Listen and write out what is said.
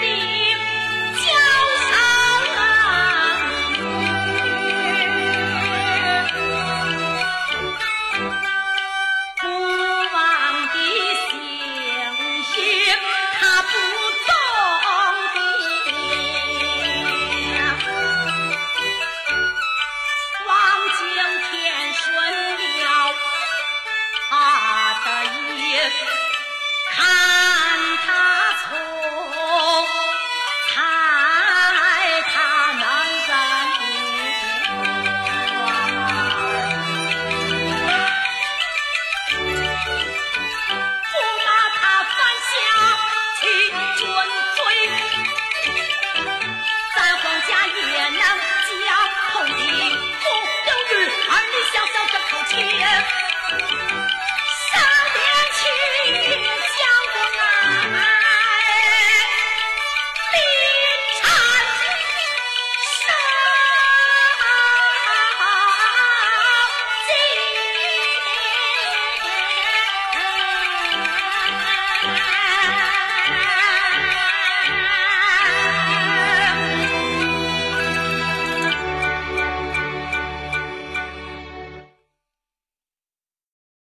see.